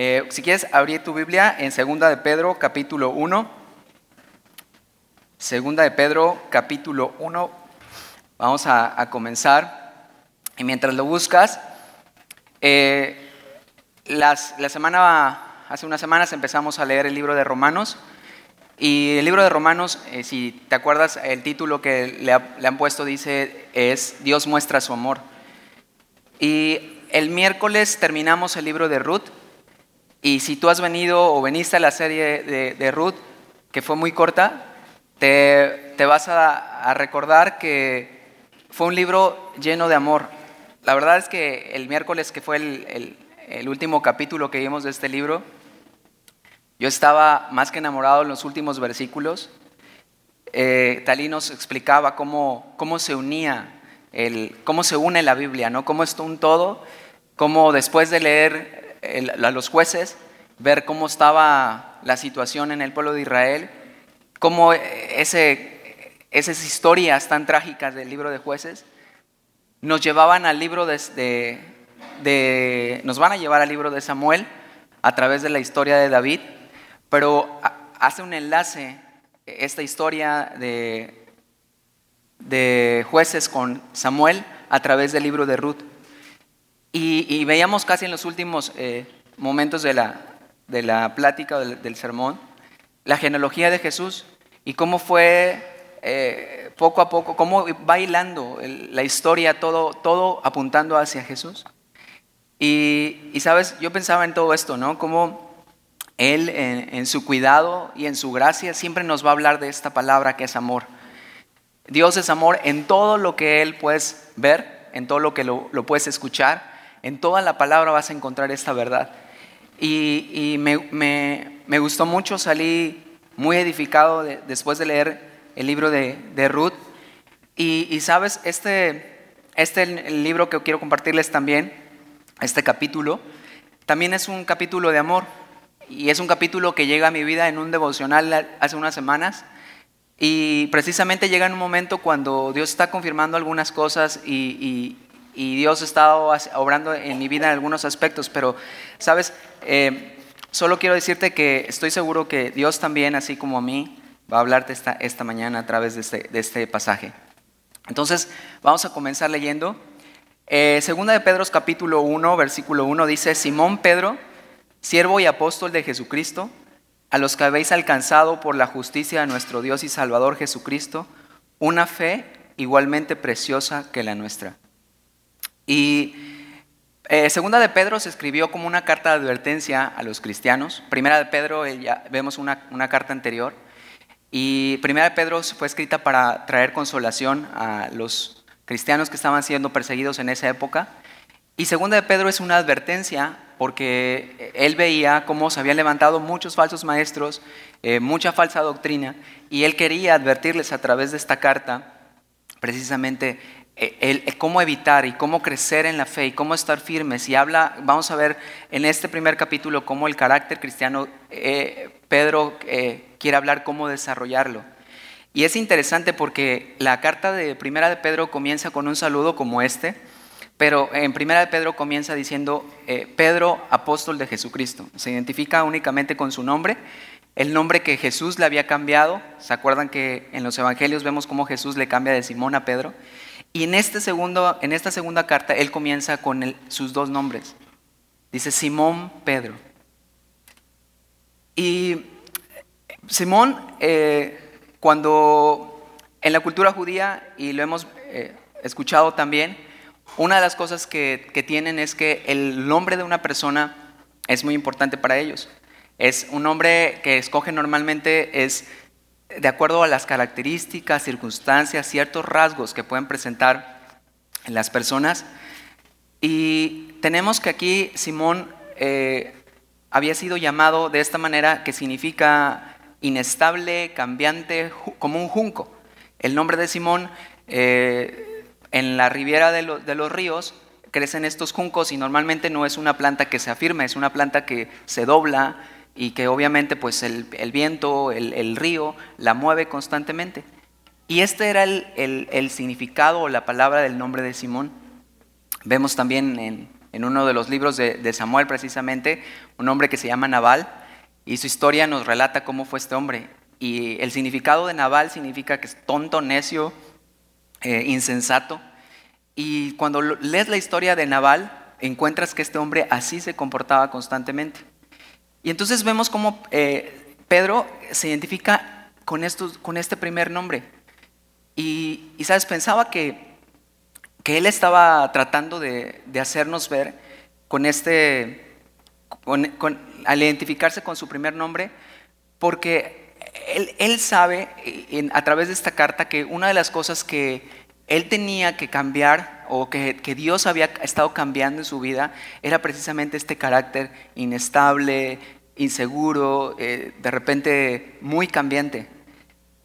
Eh, si quieres abrir tu Biblia en Segunda de Pedro, capítulo 1. Segunda de Pedro, capítulo 1. Vamos a, comenzar. Y mientras lo buscas, eh, las, la semana, hace unas semanas empezamos a leer el libro de Romanos. Y el libro de Romanos, eh, si te acuerdas, el título que le, le han puesto dice es Dios muestra su amor. Y el miércoles terminamos el libro de Ruth y si tú has venido o veniste a la serie de, Ruth, que fue muy corta, te, vas a, recordar que fue un libro lleno de amor. La verdad es que el miércoles, que fue el, último capítulo que vimos de este libro, yo estaba más que enamorado en los últimos versículos. Eh, Talí nos explicaba cómo, cómo se unía, el, cómo se une la Biblia, ¿no? cómo es un todo, cómo después de leer a los jueces, ver cómo estaba la situación en el pueblo de Israel, cómo ese, esas historias tan trágicas del libro de jueces nos llevaban al libro de, nos van a llevar al libro de Samuel a través de la historia de David, pero hace un enlace esta historia de, de jueces con Samuel a través del libro de Ruth. Y, veíamos casi en los últimos eh, momentos de la, de la plática del, sermón la genealogía de Jesús y cómo fue eh, poco a poco, cómo va hilando la historia, todo, todo apuntando hacia Jesús. Y, sabes, yo pensaba en todo esto, ¿no? Cómo Él en, su cuidado y en su gracia siempre nos va a hablar de esta palabra que es amor. Dios es amor en todo lo que Él puedes ver, en todo lo que lo, lo puedes escuchar en toda la palabra vas a encontrar esta verdad. Y, me, gustó mucho, salí muy edificado después de leer el libro de, Ruth. Y, sabes, este, este el libro que quiero compartirles también, este capítulo, también es un capítulo de amor. Y es un capítulo que llega a mi vida en un devocional hace unas semanas. Y precisamente llega en un momento cuando Dios está confirmando algunas cosas y, y Dios ha estado obrando en mi vida en algunos aspectos, pero, ¿sabes? Eh, solo quiero decirte que estoy seguro que Dios también, así como a mí, va a hablarte esta, esta mañana a través de este, este pasaje. Entonces, vamos a comenzar leyendo. Eh, segunda de Pedro capítulo 1, versículo 1 dice, Simón Pedro, siervo y apóstol de Jesucristo, a los que habéis alcanzado por la justicia de nuestro Dios y Salvador Jesucristo, una fe igualmente preciosa que la nuestra. Y eh, segunda de Pedro se escribió como una carta de advertencia a los cristianos. Primera de Pedro, eh, ya vemos una, una, carta anterior. Y Primera de Pedro fue escrita para traer consolación a los cristianos que estaban siendo perseguidos en esa época. Y Segunda de Pedro es una advertencia porque él veía cómo se habían levantado muchos falsos maestros, eh, mucha falsa doctrina, y él quería advertirles a través de esta carta precisamente el, cómo evitar y cómo crecer en la fe y cómo estar firmes. Y habla, vamos a ver en este primer capítulo cómo el carácter cristiano, eh, Pedro eh, quiere hablar cómo desarrollarlo. Y es interesante porque la carta de Primera de Pedro comienza con un saludo como este, pero en Primera de Pedro comienza diciendo eh, Pedro, apóstol de Jesucristo. Se identifica únicamente con su nombre, el nombre que Jesús le había cambiado. ¿Se acuerdan que en los evangelios vemos cómo Jesús le cambia de Simón a Pedro? Y en, este segundo, en esta segunda carta, él comienza con sus dos nombres. Dice Simón Pedro. Y Simón, eh, cuando en la cultura judía, y lo hemos eh, escuchado también, una de las cosas que, que tienen es que el nombre de una persona es muy importante para ellos. Es un nombre que escogen normalmente es de acuerdo a las características, circunstancias, ciertos rasgos que pueden presentar en las personas. Y tenemos que aquí Simón eh, había sido llamado de esta manera que significa inestable, cambiante, como un junco. El nombre de Simón eh, en la riviera de, de los ríos crecen estos juncos y normalmente no es una planta que se afirma, es una planta que se dobla, y que obviamente pues el, viento, el, río, la mueve constantemente. Y este era el, significado o la palabra del nombre de Simón. Vemos también en en uno de los libros de, Samuel precisamente, un hombre que se llama Nabal, y su historia nos relata cómo fue este hombre. Y el significado de Nabal significa que es tonto, necio, eh, insensato. Y cuando lees la historia de Nabal, encuentras que este hombre así se comportaba constantemente. Y entonces vemos cómo eh, Pedro se identifica con, con este primer nombre. Y, sabes, pensaba que, que, él estaba tratando de, hacernos ver con este, al identificarse con su primer nombre, porque él, sabe a través de esta carta que una de las cosas que él tenía que cambiar o que, Dios había estado cambiando en su vida era precisamente este carácter inestable, inseguro, eh, de repente muy cambiante.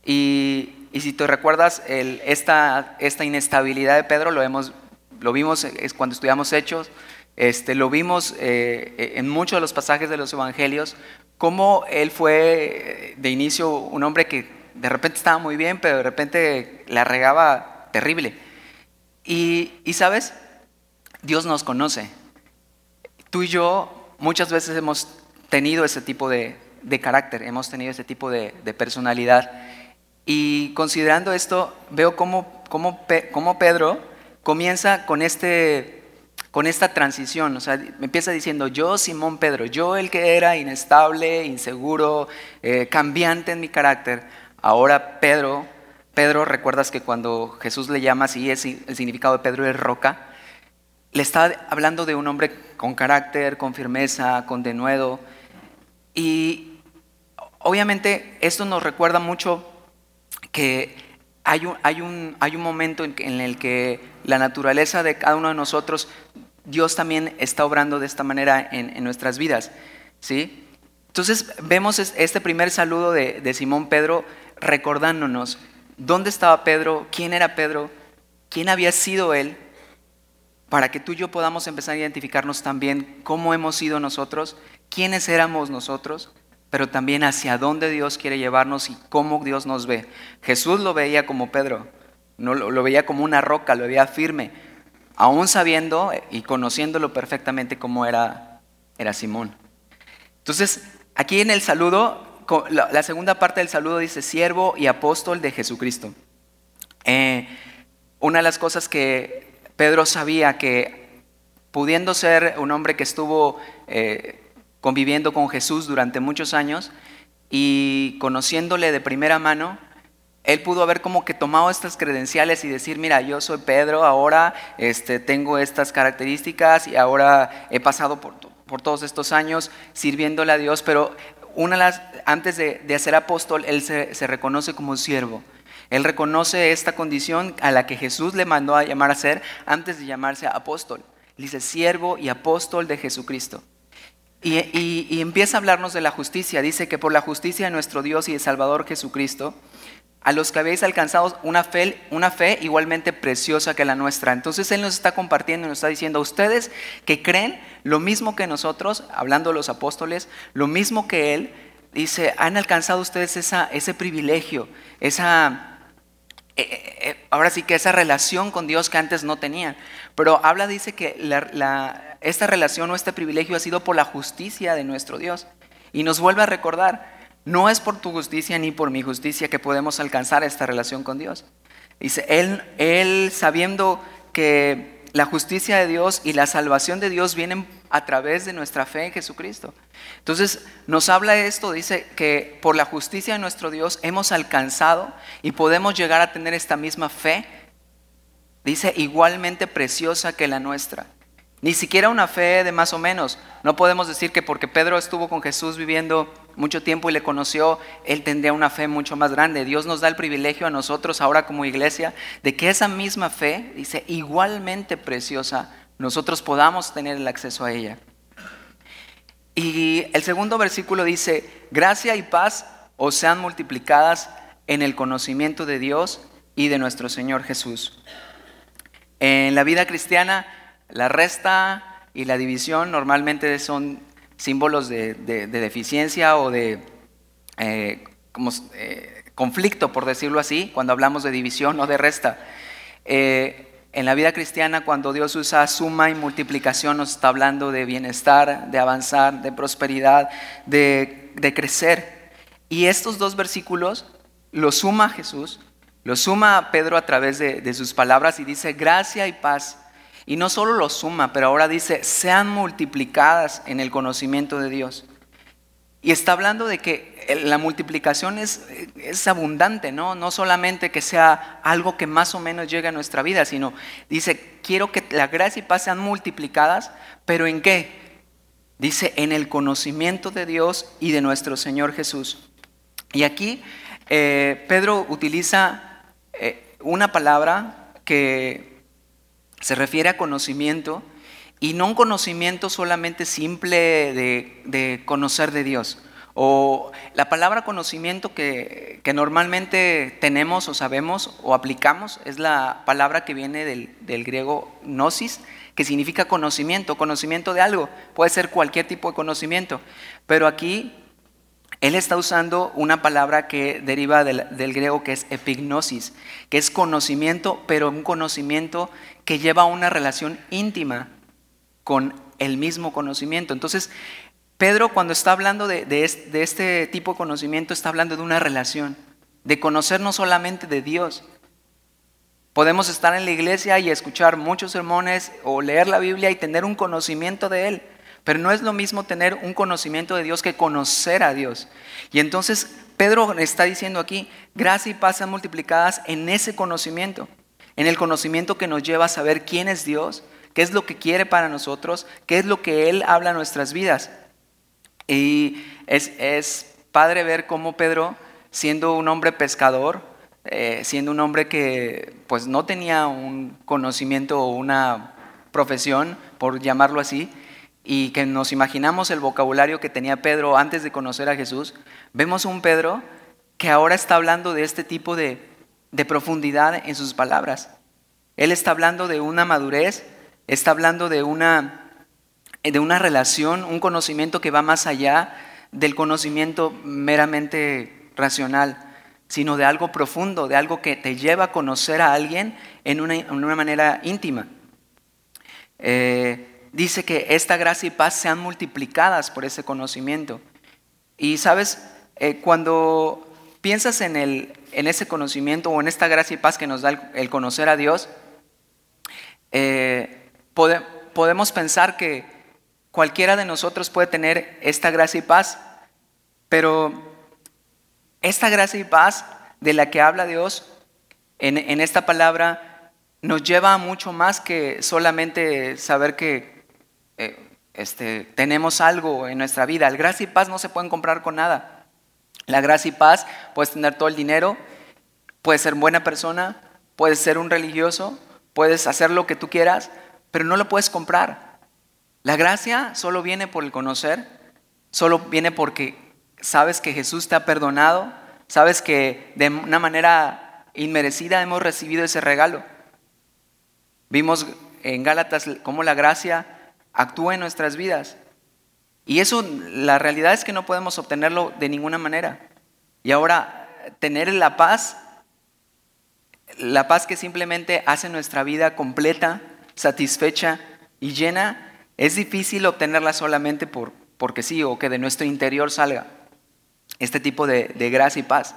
Y, si te recuerdas, esta, esta, inestabilidad de Pedro lo, hemos, lo vimos es cuando estudiamos Hechos, este, lo vimos eh, en muchos de los pasajes de los evangelios, cómo él fue de inicio un hombre que de repente estaba muy bien, pero de repente la regaba terrible. Y, sabes, Dios nos conoce. Tú y yo muchas veces hemos tenido ese tipo de, carácter, hemos tenido ese tipo de, personalidad. Y considerando esto, veo cómo, cómo, Pedro comienza con, este, con esta transición. O sea, me empieza diciendo, yo Simón Pedro, yo el que era inestable, inseguro, eh, cambiante en mi carácter, ahora Pedro Pedro, recuerdas que cuando Jesús le llama así, el significado de Pedro es roca, le está hablando de un hombre con carácter, con firmeza, con denuedo. Y obviamente esto nos recuerda mucho que hay un, hay un, hay un momento en, el que la naturaleza de cada uno de nosotros, Dios también está obrando de esta manera en, nuestras vidas. ¿sí? Entonces vemos este primer saludo de, de Simón Pedro recordándonos dónde estaba Pedro, quién era Pedro, quién había sido él, para que tú y yo podamos empezar a identificarnos también cómo hemos sido nosotros, quiénes éramos nosotros, pero también hacia dónde Dios quiere llevarnos y cómo Dios nos ve. Jesús lo veía como Pedro, no lo, veía como una roca, lo veía firme, aún sabiendo y conociéndolo perfectamente cómo era, era Simón. Entonces, aquí en el saludo la, segunda parte del saludo dice siervo y apóstol de Jesucristo. Eh, una de las cosas que Pedro sabía que pudiendo ser un hombre que estuvo eh, conviviendo con Jesús durante muchos años y conociéndole de primera mano, él pudo haber como que tomado estas credenciales y decir, mira, yo soy Pedro, ahora este, tengo estas características y ahora he pasado por, por todos estos años sirviéndole a Dios, pero una antes de, ser apóstol, él se, reconoce como siervo. Él reconoce esta condición a la que Jesús le mandó a llamar a ser antes de llamarse apóstol. dice siervo y apóstol de Jesucristo. Y, y, empieza a hablarnos de la justicia. Dice que por la justicia de nuestro Dios y de Salvador Jesucristo, a los que habéis alcanzado una fe, una fe igualmente preciosa que la nuestra. Entonces Él nos está compartiendo, nos está diciendo, a ustedes que creen lo mismo que nosotros, hablando de los apóstoles, lo mismo que Él, dice, han alcanzado ustedes esa, ese privilegio, esa, eh, eh, eh, ahora sí que esa relación con Dios que antes no tenían. Pero habla, dice que esta relación o este privilegio ha sido por la justicia de nuestro Dios. Y nos vuelve a recordar, no es por tu justicia ni por mi justicia que podemos alcanzar esta relación con Dios. Dice, él, él sabiendo que la justicia de Dios y la salvación de Dios vienen a través de nuestra fe en Jesucristo. Entonces nos habla esto, dice que por la justicia de nuestro Dios hemos alcanzado y podemos llegar a tener esta misma fe, dice igualmente preciosa que la nuestra. Ni siquiera una fe de más o menos. No podemos decir que porque Pedro estuvo con Jesús viviendo mucho tiempo y le conoció, él tendría una fe mucho más grande. Dios nos da el privilegio a nosotros ahora como iglesia de que esa misma fe, dice, igualmente preciosa, nosotros podamos tener el acceso a ella. Y el segundo versículo dice, gracia y paz os sean multiplicadas en el conocimiento de Dios y de nuestro Señor Jesús. En la vida cristiana, la resta y la división normalmente son símbolos de, deficiencia o de eh, eh, conflicto, por decirlo así, cuando hablamos de división o de resta. Eh, en la vida cristiana, cuando Dios usa suma y multiplicación, nos está hablando de bienestar, de avanzar, de prosperidad, de, crecer. Y estos dos versículos lo suma Jesús, lo suma Pedro a través de, de sus palabras y dice gracia y paz. Y no solo lo suma, pero ahora dice, sean multiplicadas en el conocimiento de Dios. Y está hablando de que la multiplicación es, es, abundante, ¿no? No solamente que sea algo que más o menos llegue a nuestra vida, sino dice, quiero que la gracia y paz sean multiplicadas, pero ¿en qué? Dice, en el conocimiento de Dios y de nuestro Señor Jesús. Y aquí eh, Pedro utiliza eh, una palabra que se refiere a conocimiento, y no un conocimiento solamente simple de, conocer de Dios. O la palabra conocimiento que, normalmente tenemos o sabemos o aplicamos es la palabra que viene del, del, griego gnosis, que significa conocimiento, conocimiento de algo. Puede ser cualquier tipo de conocimiento. Pero aquí él está usando una palabra que deriva del, griego que es epignosis, que es conocimiento, pero un conocimiento que lleva a una relación íntima con el mismo conocimiento. Entonces, Pedro cuando está hablando de, este tipo de conocimiento, está hablando de una relación, de conocer no solamente de Dios. Podemos estar en la iglesia y escuchar muchos sermones o leer la Biblia y tener un conocimiento de Él, pero no es lo mismo tener un conocimiento de Dios que conocer a Dios. Y entonces Pedro está diciendo aquí, gracia y paz sean multiplicadas en ese conocimiento, en el conocimiento que nos lleva a saber quién es Dios, qué es lo que quiere para nosotros, qué es lo que Él habla en nuestras vidas. Y es, padre ver cómo Pedro, siendo un hombre pescador, eh, siendo un hombre que pues no tenía un conocimiento o una profesión, por llamarlo así, y que nos imaginamos el vocabulario que tenía Pedro antes de conocer a Jesús, vemos un Pedro que ahora está hablando de este tipo de, de profundidad en sus palabras. Él está hablando de una madurez Está hablando de una, de una relación, un conocimiento que va más allá del conocimiento meramente racional, sino de algo profundo, de algo que te lleva a conocer a alguien en una, manera íntima. Eh, dice que esta gracia y paz sean multiplicadas por ese conocimiento. Y sabes, eh, cuando piensas en, el, en ese conocimiento o en esta gracia y paz que nos da el, conocer a Dios, eh, podemos pensar que cualquiera de nosotros puede tener esta gracia y paz, pero esta gracia y paz de la que habla Dios en, esta palabra nos lleva a mucho más que solamente saber que eh, este, tenemos algo en nuestra vida. La gracia y paz no se pueden comprar con nada. La gracia y paz, puedes tener todo el dinero, puedes ser buena persona, puedes ser un religioso, puedes hacer lo que tú quieras, pero no lo puedes comprar. La gracia solo viene por el conocer, solo viene porque sabes que Jesús te ha perdonado, sabes que de una manera inmerecida hemos recibido ese regalo. Vimos en Gálatas cómo la gracia actúa en nuestras vidas. Y eso, la realidad es que no podemos obtenerlo de ninguna manera. Y ahora, tener la paz, la paz que simplemente hace nuestra vida completa, satisfecha y llena, es difícil obtenerla solamente por, porque sí o que de nuestro interior salga este tipo de, gracia y paz.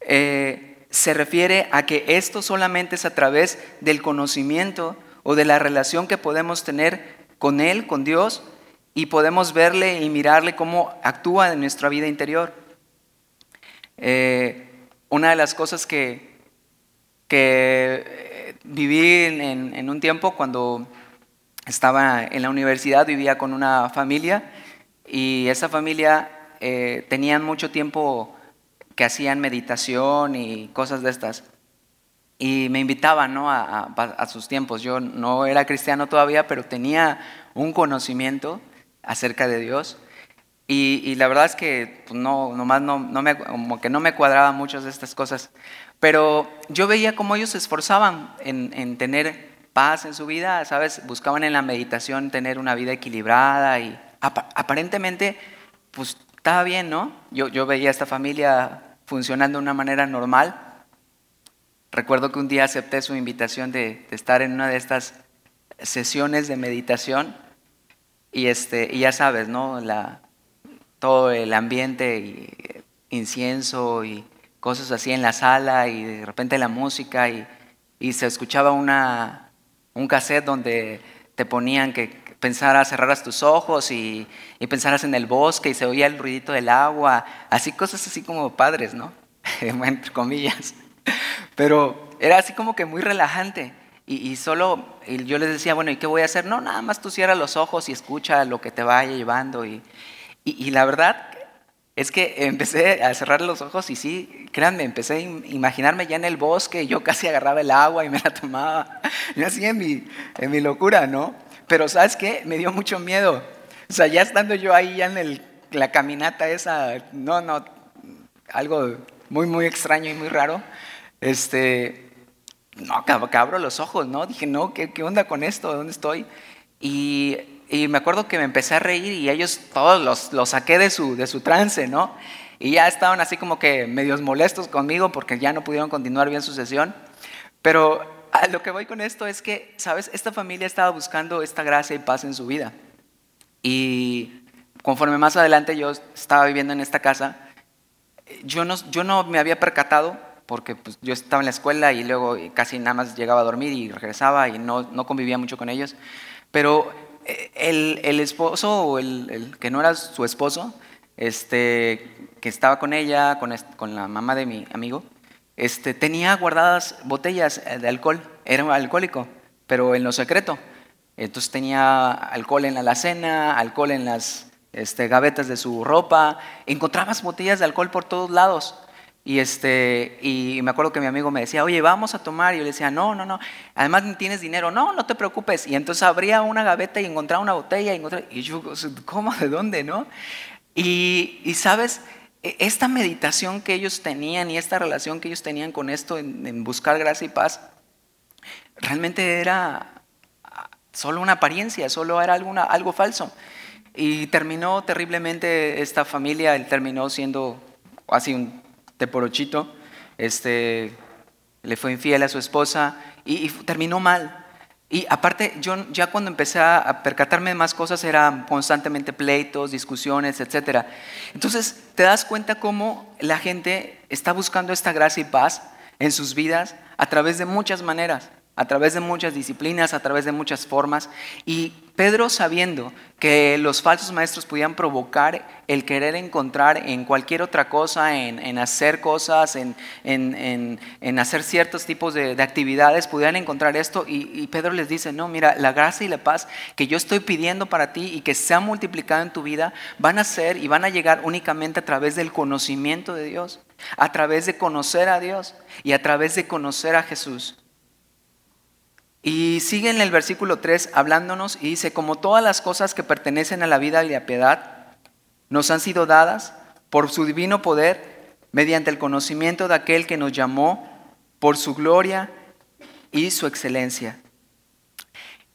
Eh, se refiere a que esto solamente es a través del conocimiento o de la relación que podemos tener con Él, con Dios, y podemos verle y mirarle cómo actúa en nuestra vida interior. Eh, una de las cosas que, que viví en, un tiempo cuando estaba en la universidad, vivía con una familia y esa familia eh, tenían mucho tiempo que hacían meditación y cosas de estas. Y me invitaban ¿no? a, sus tiempos. Yo no era cristiano todavía, pero tenía un conocimiento acerca de Dios. Y, la verdad es que pues, no, nomás no, no me, como que no me cuadraban muchas de estas cosas. Pero yo veía cómo ellos se esforzaban en, tener paz en su vida, ¿sabes? Buscaban en la meditación tener una vida equilibrada y aparentemente, pues estaba bien, ¿no? Yo, yo veía a esta familia funcionando de una manera normal, recuerdo que un día acepté su invitación de, estar en una de estas sesiones de meditación y, este, y ya sabes, ¿no? La, todo el ambiente y incienso y cosas así en la sala y de repente la música y, y se escuchaba una, un cassette donde te ponían que pensaras, cerraras tus ojos y, y, pensaras en el bosque y se oía el ruidito del agua, así cosas así como padres, ¿no? Entre comillas. Pero era así como que muy relajante. Y, solo y yo les decía, bueno, ¿y qué voy a hacer? No, nada más tú cierra los ojos y escucha lo que te vaya llevando. Y, y, la verdad es que empecé a cerrar los ojos y sí, créanme, empecé a imaginarme ya en el bosque, y yo casi agarraba el agua y me la tomaba. Yo así en mi, en mi locura, ¿no? Pero ¿sabes qué? Me dio mucho miedo. O sea, ya estando yo ahí ya en el, la caminata esa, no, no, algo muy, muy extraño y muy raro. Este, no, que abro los ojos, ¿no? Dije, no, ¿qué, qué onda con esto? ¿Dónde estoy? Y, y, me acuerdo que me empecé a reír y ellos todos los, los saqué de su, de su trance, ¿no? Y ya estaban así como que medios molestos conmigo porque ya no pudieron continuar bien su sesión. Pero a lo que voy con esto es que, ¿sabes? Esta familia estaba buscando esta gracia y paz en su vida. Y conforme más adelante yo estaba viviendo en esta casa, yo no, yo no me había percatado porque pues, yo estaba en la escuela y luego casi nada más llegaba a dormir y regresaba y no, no convivía mucho con ellos. Pero eh, el, el esposo o el, el, que no era su esposo, este, que estaba con ella, con, con la mamá de mi amigo, este, tenía guardadas botellas de alcohol, era un alcohólico, pero en lo secreto. Entonces tenía alcohol en la alacena, alcohol en las este, gavetas de su ropa, encontrabas botellas de alcohol por todos lados. Y, este, y me acuerdo que mi amigo me decía, oye, vamos a tomar. Y yo le decía, no, no, no. Además, tienes dinero. No, no te preocupes. Y entonces abría una gaveta y encontraba una botella. Y, y yo, ¿cómo? ¿De dónde? ¿No? Y, y, sabes, e, esta meditación que ellos tenían y esta relación que ellos tenían con esto en, buscar gracia y paz, realmente era solo una apariencia, solo era alguna, algo falso. Y terminó terriblemente esta familia, él terminó siendo así un teporochito, este, le fue infiel a su esposa y, terminó mal. Y aparte, yo ya cuando empecé a percatarme de más cosas eran constantemente pleitos, discusiones, etc. Entonces te das cuenta cómo la gente está buscando esta gracia y paz en sus vidas a través de muchas maneras a través de muchas disciplinas, a través de muchas formas. Y Pedro, sabiendo que los falsos maestros podían provocar el querer encontrar en cualquier otra cosa, en, hacer cosas, en, hacer ciertos tipos de, actividades, pudieran encontrar esto. Y, y, Pedro les dice, no, mira, la gracia y la paz que yo estoy pidiendo para ti y que se ha multiplicado en tu vida, van a ser y van a llegar únicamente a través del conocimiento de Dios, a través de conocer a Dios y a través de conocer a Jesús. Y sigue en el versículo 3 hablándonos y dice, como todas las cosas que pertenecen a la vida y la piedad nos han sido dadas por su divino poder mediante el conocimiento de aquel que nos llamó por su gloria y su excelencia.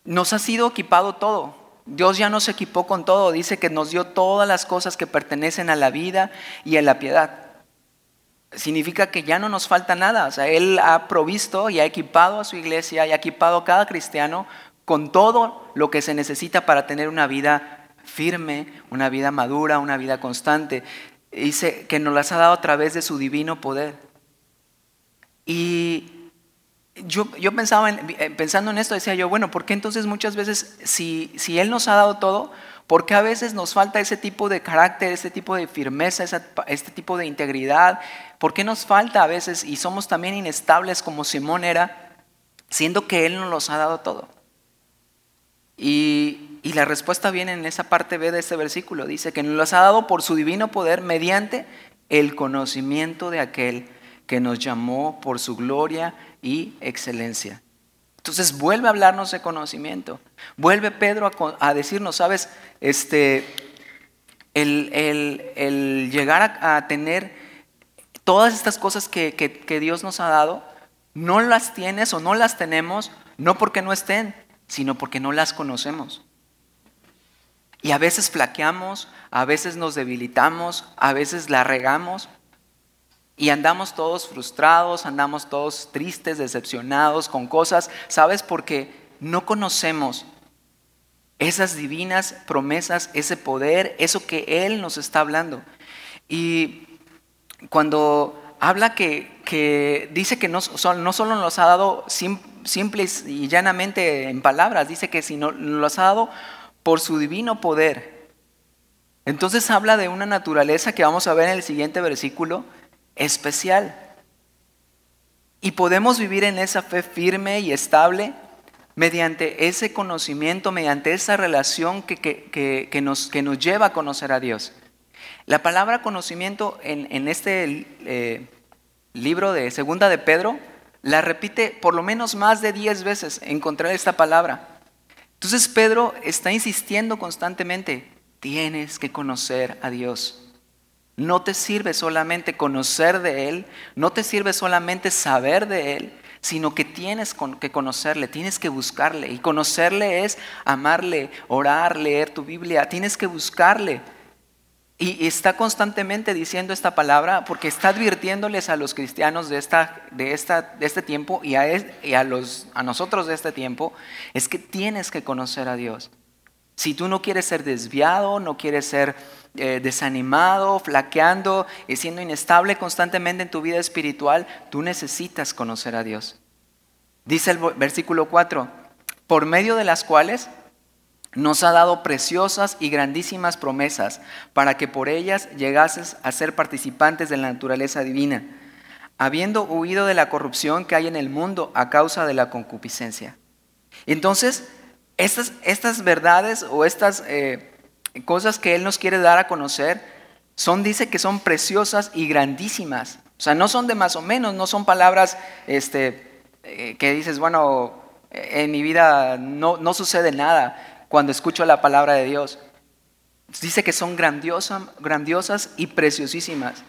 Nos ha sido equipado todo. Dios ya nos equipó con todo. Dice que nos dio todas las cosas que pertenecen a la vida y a la piedad significa que ya no nos falta nada. O sea, Él ha provisto y ha equipado a su iglesia y ha equipado a cada cristiano con todo lo que se necesita para tener una vida firme, una vida madura, una vida constante. Dice que nos las ha dado a través de su divino poder. Y yo, yo pensaba en, pensando en esto, decía yo, bueno, ¿por qué entonces muchas veces, si, si Él nos ha dado todo, ¿Por qué a veces nos falta ese tipo de carácter, ese tipo de firmeza, este tipo de integridad? ¿Por qué nos falta a veces y somos también inestables como Simón era, siendo que Él nos los ha dado todo? Y, y la respuesta viene en esa parte B de este versículo. Dice que nos los ha dado por su divino poder mediante el conocimiento de aquel que nos llamó por su gloria y excelencia. Entonces vuelve a hablarnos de conocimiento. Vuelve Pedro a, decirnos, sabes, este, el, llegar a, tener todas estas cosas que, que Dios nos ha dado, no las tienes o no las tenemos, no porque no estén, sino porque no las conocemos. Y a veces flaqueamos, a veces nos debilitamos, a veces la regamos. Y andamos todos frustrados, andamos todos tristes, decepcionados con cosas, ¿sabes? Porque no conocemos esas divinas promesas, ese poder, eso que Él nos está hablando. Y cuando habla que, dice que no, no, solo nos ha dado simples y llanamente en palabras, dice que sino nos ha dado por su divino poder. Entonces habla de una naturaleza que vamos a ver en el siguiente versículo, especial. Y podemos vivir en esa fe firme y estable mediante ese conocimiento, mediante esa relación que, nos, que nos, lleva a conocer a Dios. La palabra conocimiento en, este eh, libro de Segunda de Pedro la repite por lo menos más de diez veces encontrar esta palabra. Entonces Pedro está insistiendo constantemente, tienes que conocer a Dios. No te sirve solamente conocer de Él, no te sirve solamente saber de Él, sino que tienes que conocerle, tienes que buscarle. Y conocerle es amarle, orar, leer tu Biblia, tienes que buscarle. Y está constantemente diciendo esta palabra porque está advirtiéndoles a los cristianos de, esta, de, esta, de este tiempo y, a, y a, los, a nosotros de este tiempo, es que tienes que conocer a Dios. Si tú no quieres ser desviado, no quieres ser eh, desanimado, flaqueando, y siendo inestable constantemente en tu vida espiritual, tú necesitas conocer a Dios. Dice el versículo 4, por medio de las cuales nos ha dado preciosas y grandísimas promesas para que por ellas llegases a ser participantes de la naturaleza divina, habiendo huido de la corrupción que hay en el mundo a causa de la concupiscencia. Entonces, estas, estas verdades o estas eh, cosas que Él nos quiere dar a conocer son, dice que son preciosas y grandísimas. O sea, no son de más o menos, no son palabras este, eh, que dices, bueno, en mi vida no, no sucede nada cuando escucho la palabra de Dios. Dice que son grandiosas, grandiosas y preciosísimas.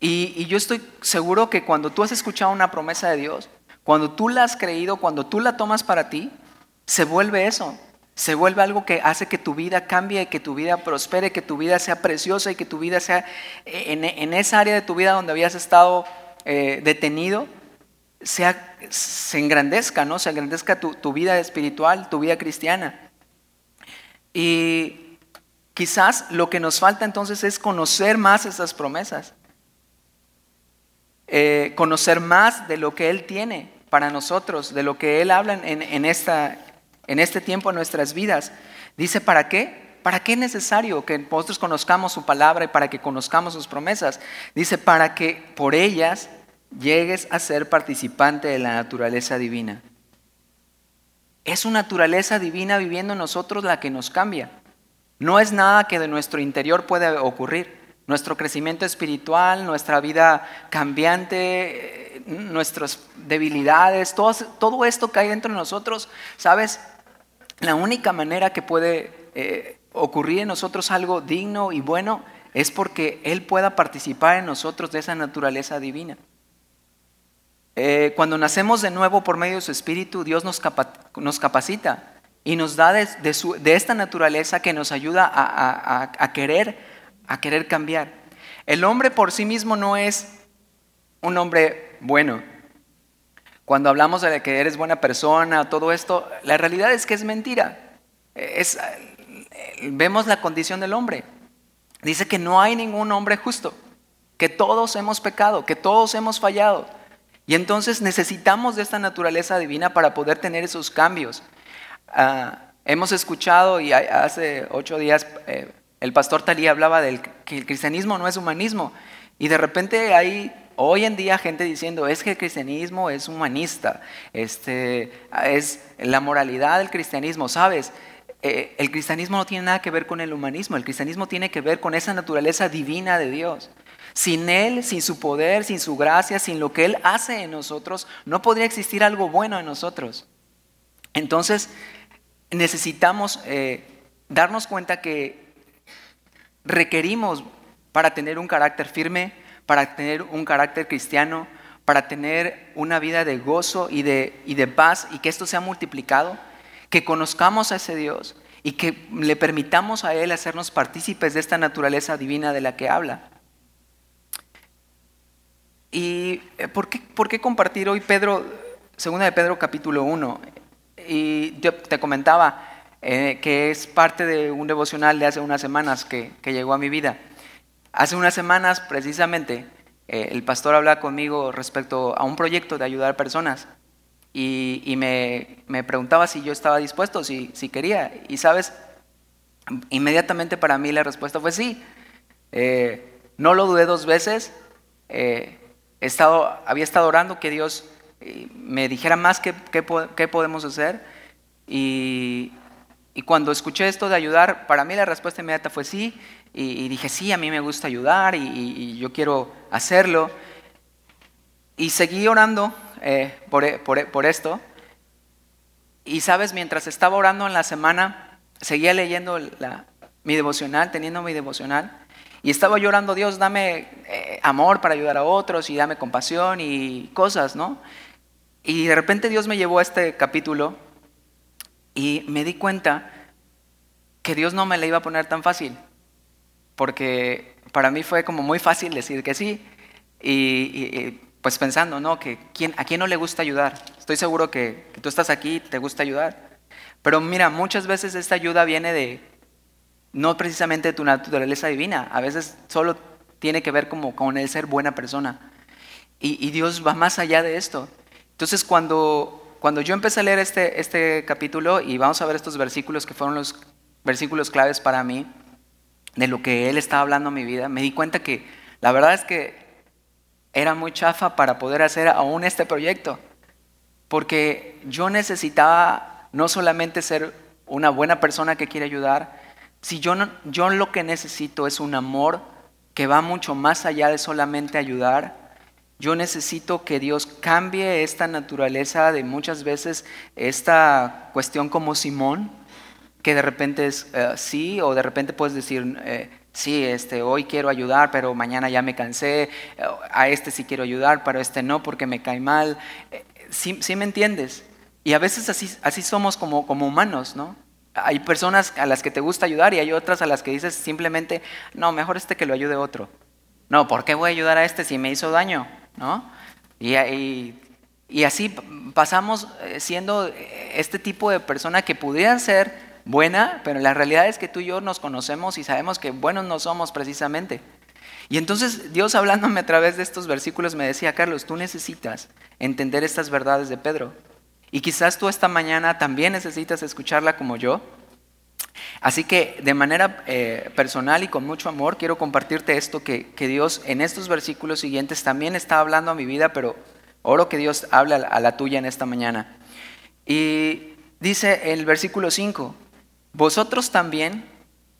Y, y, yo estoy seguro que cuando tú has escuchado una promesa de Dios, cuando tú la has creído, cuando tú la tomas para ti, se vuelve eso. Se vuelve algo que hace que tu vida cambie, que tu vida prospere, que tu vida sea preciosa y que tu vida sea en, esa área de tu vida donde habías estado eh, detenido, sea, se engrandezca, ¿no? Se engrandezca tu, tu vida espiritual, tu vida cristiana. Y quizás lo que nos falta entonces es conocer más esas promesas. Eh, conocer más de lo que Él tiene para nosotros, de lo que Él habla en, en, esta, en este tiempo en nuestras vidas. Dice, ¿para qué? ¿Para qué es necesario que nosotros conozcamos su palabra y para que conozcamos sus promesas? Dice, para que por ellas llegues a ser participante de la naturaleza divina. Es su naturaleza divina viviendo en nosotros la que nos cambia. No es nada que de nuestro interior puede ocurrir. Nuestro crecimiento espiritual, nuestra vida cambiante, eh, nuestras debilidades, todo, todo esto que hay dentro de nosotros, ¿sabes? La única manera que puede eh, ocurrir en nosotros algo digno y bueno es porque Él pueda participar en nosotros de esa naturaleza divina. Eh, cuando nacemos de nuevo por medio de su Espíritu, Dios nos, capacita y nos da de, esta naturaleza que nos ayuda a, querer, a querer cambiar. El hombre por sí mismo no es un hombre bueno. Cuando hablamos de que eres buena persona, todo esto, la realidad es que es mentira. Es, vemos la condición del hombre. Dice que no hay ningún hombre justo, que todos hemos pecado, que todos hemos fallado. Y entonces necesitamos de esta naturaleza divina para poder tener esos cambios. Ah, hemos escuchado, y hace ocho días eh, el pastor Talí hablaba del que el cristianismo no es humanismo. Y de repente hay hoy en día gente diciendo, es que el cristianismo es humanista, este, es la moralidad del cristianismo, ¿sabes? Eh, el cristianismo no tiene nada que ver con el humanismo, el cristianismo tiene que ver con esa naturaleza divina de Dios. Sin Él, sin su poder, sin su gracia, sin lo que Él hace en nosotros, no podría existir algo bueno en nosotros. Entonces, necesitamos eh, darnos cuenta que requerimos para tener un carácter firme, para tener un carácter cristiano, para tener una vida de gozo y de, y de paz y que esto sea multiplicado, que conozcamos a ese Dios y que le permitamos a Él hacernos partícipes de esta naturaleza divina de la que habla. ¿Y eh, por qué, por qué compartir hoy Pedro, segunda de Pedro capítulo 1? Y yo te comentaba eh, que es parte de un devocional de hace unas semanas que, que llegó a mi vida. Hace unas semanas, precisamente, eh, el pastor habla conmigo respecto a un proyecto de ayudar a personas y, me, preguntaba si yo estaba dispuesto, si, quería. Y sabes, inmediatamente para mí la respuesta fue sí. Eh, no lo dudé dos veces. Eh, había estado orando que Dios me dijera más qué, podemos hacer. Y, cuando escuché esto de ayudar, para mí la respuesta inmediata fue sí. Y, dije, sí, a mí me gusta ayudar y, yo quiero hacerlo. Y seguí orando eh, por, por, por esto. Y sabes, mientras estaba orando en la semana, seguía leyendo la, mi devocional, teniendo mi devocional, y estaba llorando, Dios, dame eh, amor para ayudar a otros y dame compasión y cosas, ¿no? Y de repente Dios me llevó a este capítulo y me di cuenta que Dios no me la iba a poner tan fácil, porque para mí fue como muy fácil decir que sí, y, y pues pensando, ¿no? Que ¿quién, a quién no le gusta ayudar. Estoy seguro que, que tú estás aquí, te gusta ayudar. Pero mira, muchas veces esta ayuda viene de, no precisamente de tu naturaleza divina, a veces solo tiene que ver como con el ser buena persona. Y, y Dios va más allá de esto. Entonces cuando, cuando yo empecé a leer este, este capítulo, y vamos a ver estos versículos que fueron los versículos claves para mí, de lo que Él estaba hablando en mi vida, me di cuenta que la verdad es que era muy chafa para poder hacer aún este proyecto, porque yo necesitaba no solamente ser una buena persona que quiere ayudar, si yo, yo lo que necesito es un amor que va mucho más allá de solamente ayudar, yo necesito que Dios cambie esta naturaleza de muchas veces esta cuestión como Simón, que de repente es uh, sí, o de repente puedes decir, eh, sí, este, hoy quiero ayudar, pero mañana ya me cansé, a este sí quiero ayudar, pero a este no porque me cae mal. ¿Sí, sí me entiendes? Y a veces así, así somos como, como humanos, ¿no? Hay personas a las que te gusta ayudar y hay otras a las que dices simplemente, no, mejor este que lo ayude otro. No, ¿por qué voy a ayudar a este si me hizo daño? ¿No? Y, y, y así pasamos siendo este tipo de persona que pudieran ser buena, pero la realidad es que tú y yo nos conocemos y sabemos que buenos no somos precisamente. Y entonces Dios hablándome a través de estos versículos me decía, Carlos, tú necesitas entender estas verdades de Pedro. Y quizás tú esta mañana también necesitas escucharla como yo. Así que de manera eh, personal y con mucho amor quiero compartirte esto que, que, Dios en estos versículos siguientes también está hablando a mi vida, pero oro que Dios hable a la tuya en esta mañana. Y dice el versículo 5, vosotros también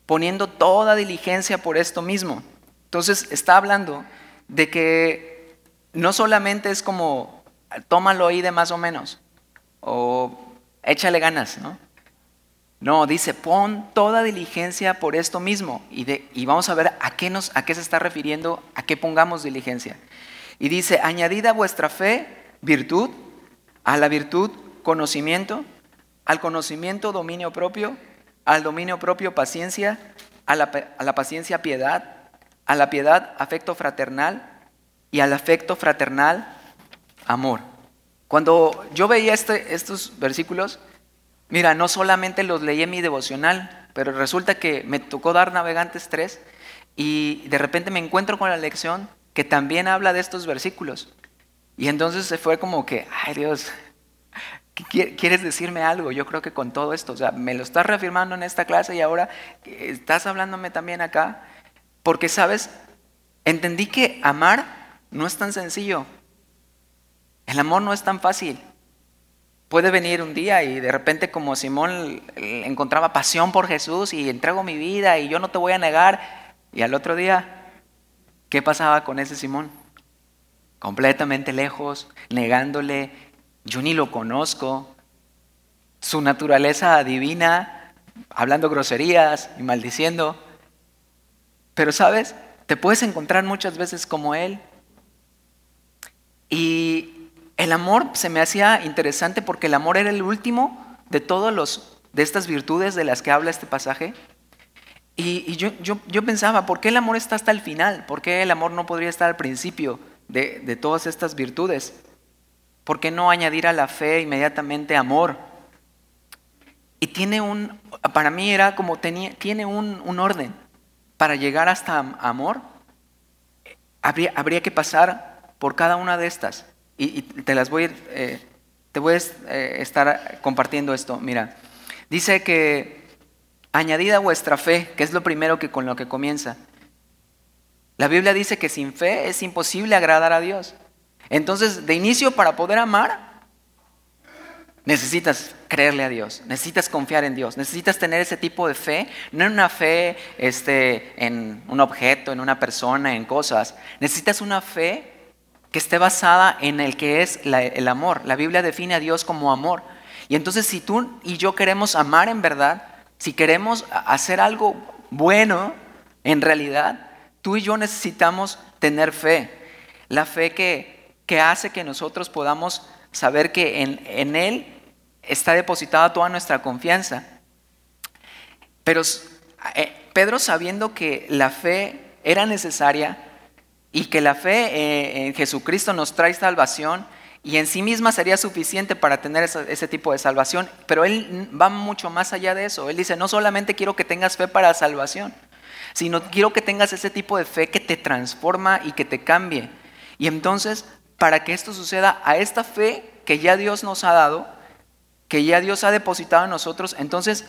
poniendo toda diligencia por esto mismo. Entonces está hablando de que no solamente es como tómalo ahí de más o menos, o échale ganas, ¿no? No, dice, pon toda diligencia por esto mismo. Y, de, y vamos a ver a qué, nos, a qué se está refiriendo, a qué pongamos diligencia. Y dice, añadid a vuestra fe virtud, a la virtud conocimiento, al conocimiento dominio propio, al dominio propio paciencia, a la, a la paciencia piedad, a la piedad afecto fraternal y al afecto fraternal amor. Cuando yo veía este, estos versículos, mira, no solamente los leí en mi devocional, pero resulta que me tocó dar Navegantes 3 y de repente me encuentro con la lección que también habla de estos versículos. Y entonces se fue como que, ay Dios, ¿quieres decirme algo? Yo creo que con todo esto, o sea, me lo estás reafirmando en esta clase y ahora estás hablándome también acá, porque sabes, entendí que amar no es tan sencillo. El amor no es tan fácil. Puede venir un día y de repente como Simón encontraba pasión por Jesús y entrego mi vida y yo no te voy a negar. Y al otro día, ¿qué pasaba con ese Simón? Completamente lejos, negándole, yo ni lo conozco. Su naturaleza divina, hablando groserías y maldiciendo. Pero sabes, te puedes encontrar muchas veces como Él. Y el amor se me hacía interesante porque el amor era el último de todos los de estas virtudes de las que habla este pasaje. Y, y yo, yo, yo, pensaba, ¿por qué el amor está hasta el final? ¿Por qué el amor no podría estar al principio de, de todas estas virtudes. ¿Por qué no añadir a la fe inmediatamente amor? Y tiene un, para mí era como tenía, tiene un, un orden. Para llegar hasta amor, habría, habría, que pasar por cada una de estas. Y, te las voy, eh, te voy a eh, estar compartiendo esto. Mira, dice que añadida vuestra fe, que es lo primero que con lo que comienza. La Biblia dice que sin fe es imposible agradar a Dios. Entonces, de inicio, para poder amar, Necesitas creerle a Dios, necesitas confiar en Dios, necesitas tener ese tipo de fe, no en una fe este, en un objeto, en una persona, en cosas. Necesitas una fe que esté basada en el que es el amor. La Biblia define a Dios como amor. Y entonces si tú y yo queremos amar en verdad, si queremos hacer algo bueno en realidad, tú y yo necesitamos tener fe. La fe que, que hace que nosotros podamos saber que en, en Él está depositada toda nuestra confianza. Pero eh, Pedro sabiendo que la fe era necesaria y que la fe eh, en Jesucristo nos trae salvación y en sí misma sería suficiente para tener ese, tipo de salvación, pero él va mucho más allá de eso. Él dice, no solamente quiero que tengas fe para salvación, sino quiero que tengas ese tipo de fe que te transforma y que te cambie. Y entonces, para que esto suceda, a esta fe que ya Dios nos ha dado, que ya Dios ha depositado en nosotros, entonces,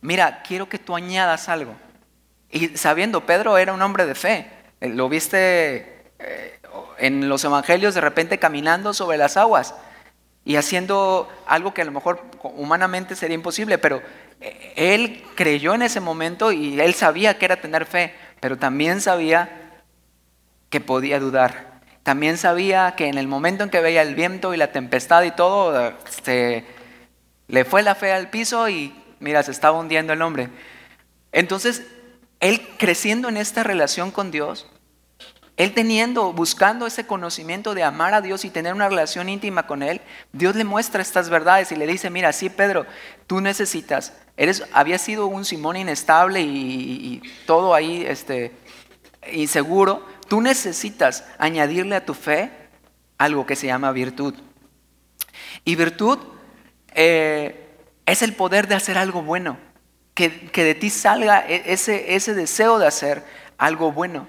mira, quiero que tú añadas algo. Y sabiendo, Pedro era un hombre de fe, eh, lo viste eh, en los evangelios de repente caminando sobre las aguas y haciendo algo que a lo mejor humanamente sería imposible, pero eh, él creyó en ese momento y él sabía que era tener fe, pero también sabía que podía dudar. También sabía que en el momento en que veía el viento y la tempestad y todo, se le fue la fe al piso y mira, se estaba hundiendo el hombre. Entonces, él creciendo en esta relación con Dios, él teniendo, buscando ese conocimiento de amar a Dios y tener una relación íntima con Él, Dios le muestra estas verdades y le dice, mira, sí, Pedro, tú necesitas, eres, había sido un Simón inestable y, todo ahí este, inseguro, tú necesitas añadirle a tu fe algo que se llama virtud. Y virtud eh, es el poder de hacer algo bueno, que, de ti salga e, ese, ese deseo de hacer algo bueno.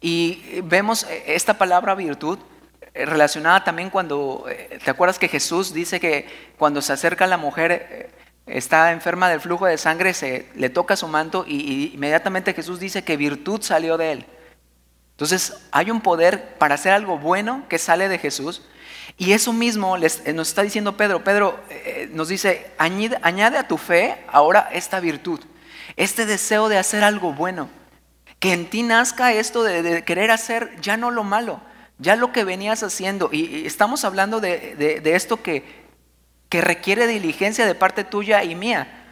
Y vemos esta palabra virtud eh, relacionada también cuando, eh, ¿te acuerdas que Jesús dice que cuando se acerca la mujer, está enferma del flujo de sangre, se le toca su manto y, inmediatamente Jesús dice que virtud salió de él. Entonces hay un poder para hacer algo bueno que sale de Jesús y eso mismo eh, nos está diciendo Pedro. Pedro eh, nos dice, añade, a tu fe ahora esta virtud, este deseo de hacer algo bueno. Que en ti nazca esto de, querer hacer ya no lo malo, ya lo que venías haciendo. Y, estamos hablando de, esto que, que, requiere diligencia de parte tuya y mía.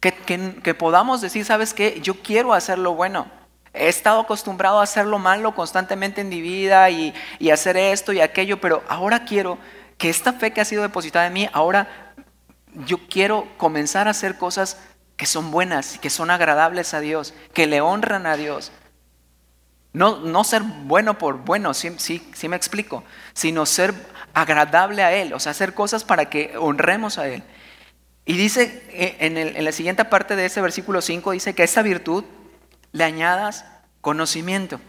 Que, que podamos decir, ¿sabes qué? Yo quiero hacer lo bueno. He estado acostumbrado a hacer lo malo constantemente en mi vida y, hacer esto y aquello, pero ahora quiero que esta fe que ha sido depositada en mí, ahora yo quiero comenzar a hacer cosas que son buenas, que son agradables a Dios, que le honran a Dios. No, no ser bueno por bueno, sí, sí, sí me explico, sino ser agradable a Él, o sea, hacer cosas para que honremos a Él. Y dice eh, en, en la siguiente parte de ese versículo 5, dice que esta virtud le añadas conocimiento.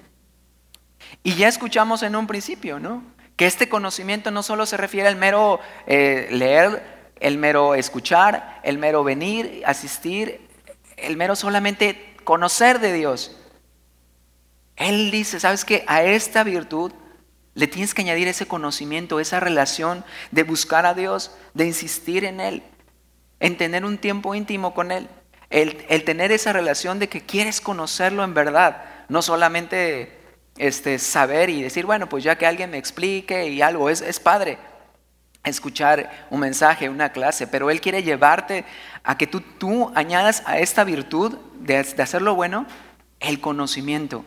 Y ya escuchamos en un principio, ¿no? Que este conocimiento no solo se refiere al mero eh, leer, el mero escuchar, el mero venir, asistir, el mero solamente conocer de Dios. Él dice, ¿sabes qué? A esta virtud le tienes que añadir ese conocimiento, esa relación de buscar a Dios, de insistir en Él, en tener un tiempo íntimo con Él. El, tener esa relación de que quieres conocerlo en verdad, no solamente este, saber y decir, bueno, pues ya que alguien me explique y algo, es, es padre escuchar un mensaje, una clase, pero Él quiere llevarte a que tú, tú añadas a esta virtud de, de hacerlo bueno el conocimiento,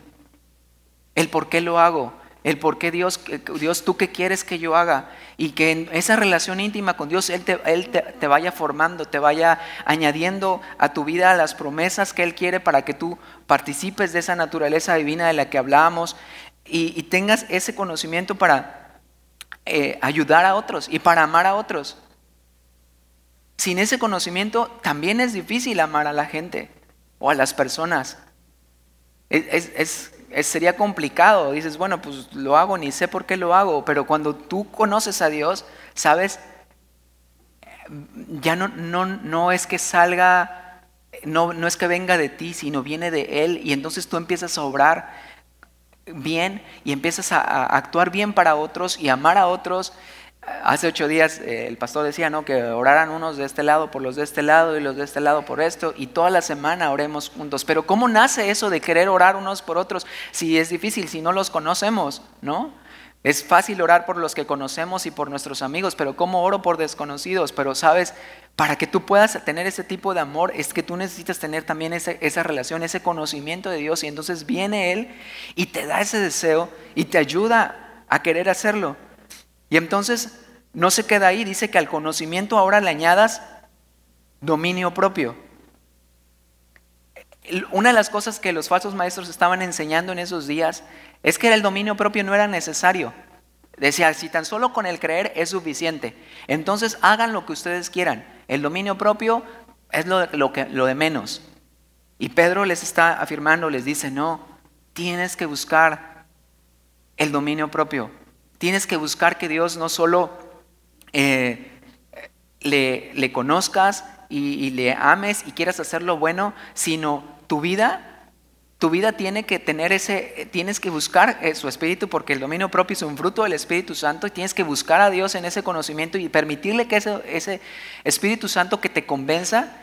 el por qué lo hago, el por qué Dios, Dios, tú qué quieres que yo haga. Y que en esa relación íntima con Dios Él, te, él te, vaya formando, te vaya añadiendo a tu vida las promesas que Él quiere para que tú participes de esa naturaleza divina de la que hablamos. y, tengas ese conocimiento para eh, ayudar a otros y para amar a otros. Sin ese conocimiento también es difícil amar a la gente o a las personas. Es, sería complicado. Dices, bueno, pues lo hago, ni sé por qué lo hago, pero cuando tú conoces a Dios, sabes, ya no, no, no es que salga, no, no es que venga de ti, sino viene de Él y entonces tú empiezas a obrar bien y empiezas a, actuar bien para otros y amar a otros. Hace ocho días eh, el pastor decía ¿no? que oraran unos de este lado por los de este lado y los de este lado por esto y toda la semana oremos juntos. Pero ¿cómo nace eso de querer orar unos por otros si es difícil, si no los conocemos? ¿no? Es fácil orar por los que conocemos y por nuestros amigos, pero ¿cómo oro por desconocidos? Pero sabes, para que tú puedas tener ese tipo de amor es que tú necesitas tener también esa relación, ese conocimiento de Dios y entonces viene Él y te da ese deseo y te ayuda a querer hacerlo. Y entonces no se queda ahí, dice que al conocimiento ahora le añadas dominio propio. Una de las cosas que los falsos maestros estaban enseñando en esos días es que el dominio propio no era necesario. Decía, si tan solo con el creer es suficiente, entonces hagan lo que ustedes quieran. El dominio propio es lo, lo de menos. Y Pedro les está afirmando, les dice, no, tienes que buscar el dominio propio. Tienes que buscar que Dios no solo eh, le, conozcas y, le ames y quieras hacer lo bueno, sino tu vida tu vida tiene que tener ese, tienes que buscar eh, su espíritu porque el dominio propio es un fruto del Espíritu Santo y tienes que buscar a Dios en ese conocimiento y permitirle que ese, ese Espíritu Santo que te convenza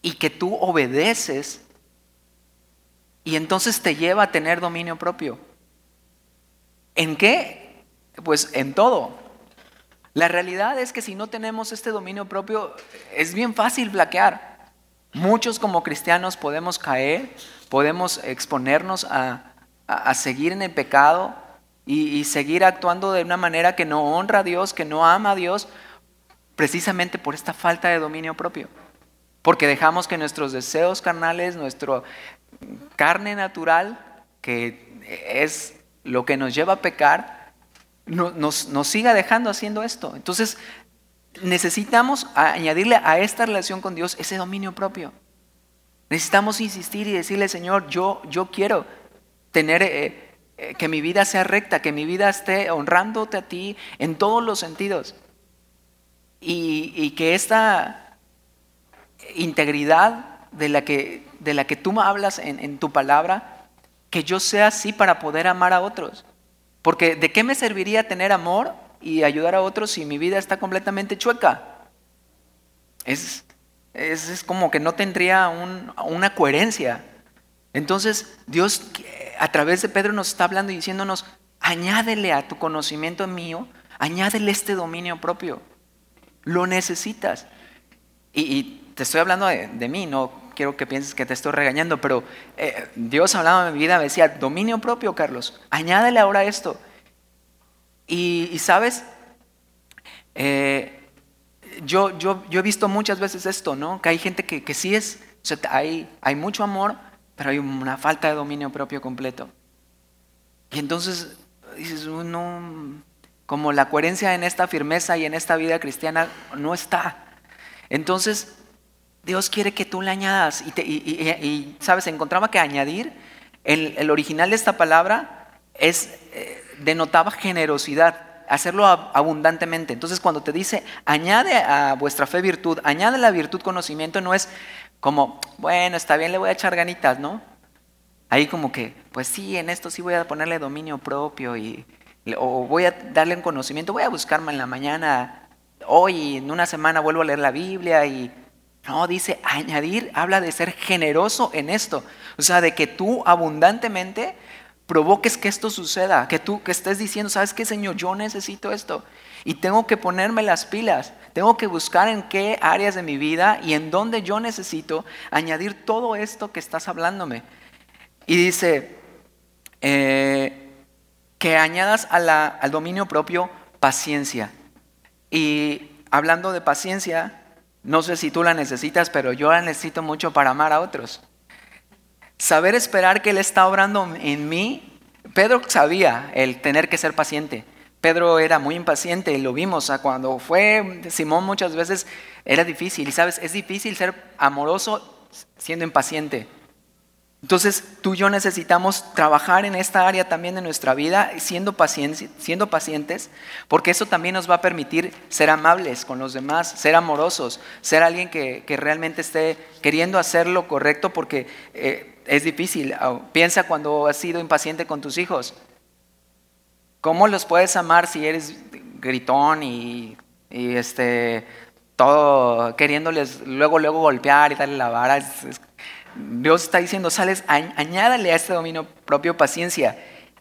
y que tú obedeces y entonces te lleva a tener dominio propio. ¿En qué? Pues en todo. La realidad es que si no tenemos este dominio propio es bien fácil flaquear. Muchos como cristianos podemos caer podemos exponernos a, seguir en el pecado y, seguir actuando de una manera que no honra a Dios, que no ama a Dios, precisamente por esta falta de dominio propio. Porque dejamos que nuestros deseos carnales, nuestra carne natural, que es lo que nos lleva a pecar, nos, nos siga dejando haciendo esto. Entonces, necesitamos añadirle a esta relación con Dios ese dominio propio. Necesitamos insistir y decirle, Señor, yo, yo quiero tener, eh, eh, que mi vida sea recta, que mi vida esté honrándote a ti en todos los sentidos. Y, que esta integridad de la que, de la que tú me hablas en tu palabra, que yo sea así para poder amar a otros. Porque ¿de qué me serviría tener amor y ayudar a otros si mi vida está completamente chueca? Es, es, como que no tendría una coherencia. Entonces Dios a través de Pedro nos está hablando y diciéndonos, añádele a tu conocimiento mío, añádele este dominio propio. Lo necesitas. Y, te estoy hablando de, mí, no quiero que pienses que te estoy regañando, pero eh, Dios hablaba en mi vida, me decía, dominio propio, Carlos, añádele ahora esto. Y, sabes, eh, yo, yo, yo he visto muchas veces esto, ¿no? Que hay gente que, que sí es, hay, hay mucho amor, pero hay una falta de dominio propio completo. Y entonces dices, no, como la coherencia en esta firmeza y en esta vida cristiana no está. Entonces, Dios quiere que tú le añadas. Y, y, sabes, encontraba que añadir, el, el, original de esta palabra es, eh, denotaba generosidad hacerlo abundantemente. Entonces cuando te dice, añade a vuestra fe virtud, añade la virtud conocimiento, no es como, bueno, está bien, le voy a echar ganitas, ¿no? Ahí como que, pues sí, en esto sí voy a ponerle dominio propio y, o voy a darle un conocimiento, voy a buscarme en la mañana, hoy, en una semana vuelvo a leer la Biblia y... No, dice, añadir habla de ser generoso en esto. O sea, de que tú abundantemente provoques que esto suceda, que tú que estés diciendo, ¿sabes qué, Señor? Yo necesito esto y tengo que ponerme las pilas, tengo que buscar en qué áreas de mi vida y en dónde yo necesito añadir todo esto que estás hablándome. Y dice, eh, que añadas al dominio propio paciencia. Y hablando de paciencia, no sé si tú la necesitas, pero yo la necesito mucho para amar a otros. Saber esperar que Él está obrando en mí, Pedro sabía el tener que ser paciente. Pedro era muy impaciente y lo vimos. cuando fue Simón muchas veces era difícil. Y sabes, es difícil ser amoroso siendo impaciente. Entonces tú y yo necesitamos trabajar en esta área también de nuestra vida, siendo, pacientes, siendo pacientes, porque eso también nos va a permitir ser amables con los demás, ser amorosos, ser alguien que, realmente esté queriendo hacer lo correcto, porque eh, es difícil. Ah, piensa cuando has sido impaciente con tus hijos. ¿Cómo los puedes amar si eres gritón y, este, todo queriéndoles luego, luego golpear y darle la vara? Dios está diciendo, sales, añádale a este dominio propio paciencia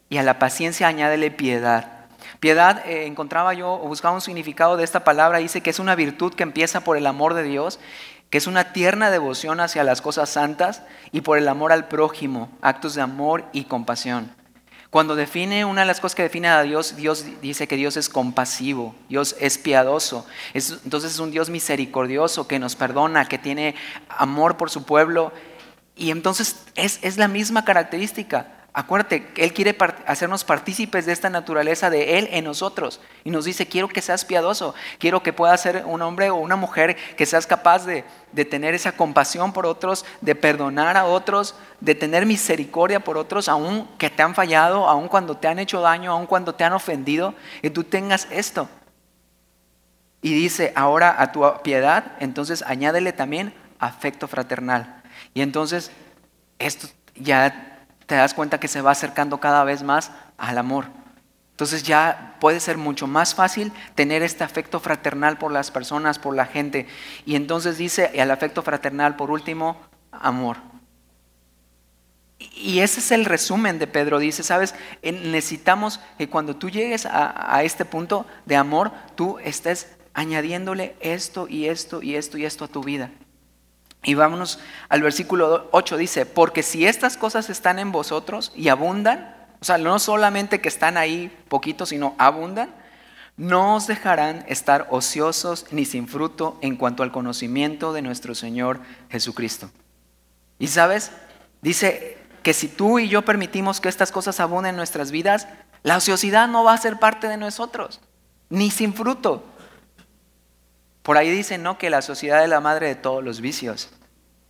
y a la paciencia añádele piedad. Piedad, eh, encontraba yo o buscaba un significado de esta palabra, dice que es una virtud que empieza por el amor de Dios, que es una tierna devoción hacia las cosas santas y por el amor al prójimo, actos de amor y compasión. Cuando define una de las cosas que define a Dios, Dios dice que Dios es compasivo, Dios es piadoso. entonces es un Dios misericordioso que nos perdona, que tiene amor por su pueblo. Y entonces es, es la misma característica. Acuérdate, Él quiere hacernos partícipes de esta naturaleza de Él en nosotros. Y nos dice, quiero que seas piadoso, quiero que puedas ser un hombre o una mujer que seas capaz de, de tener esa compasión por otros, de perdonar a otros, de tener misericordia por otros, aun que te han fallado, aun cuando te han hecho daño, aun cuando te han ofendido, y tú tengas esto. Y dice, ahora a tu piedad, entonces añádele también afecto fraternal. Y entonces, esto ya te das cuenta que se va acercando cada vez más al amor. Entonces ya puede ser mucho más fácil tener este afecto fraternal por las personas, por la gente. Y entonces dice el afecto fraternal, por último, amor. Y ese es el resumen de Pedro. Dice, sabes, necesitamos que cuando tú llegues a, a este punto de amor, tú estés añadiéndole esto y esto y esto y esto a tu vida. Y vámonos al versículo 8, dice, porque si estas cosas están en vosotros y abundan, o sea, no solamente que están ahí poquitos, sino abundan, no os dejarán estar ociosos ni sin fruto en cuanto al conocimiento de nuestro Señor Jesucristo. Y sabes, dice que si tú y yo permitimos que estas cosas abunden en nuestras vidas, la ociosidad no va a ser parte de nosotros, ni sin fruto. Por ahí dicen, ¿no? Que la sociedad es la madre de todos los vicios.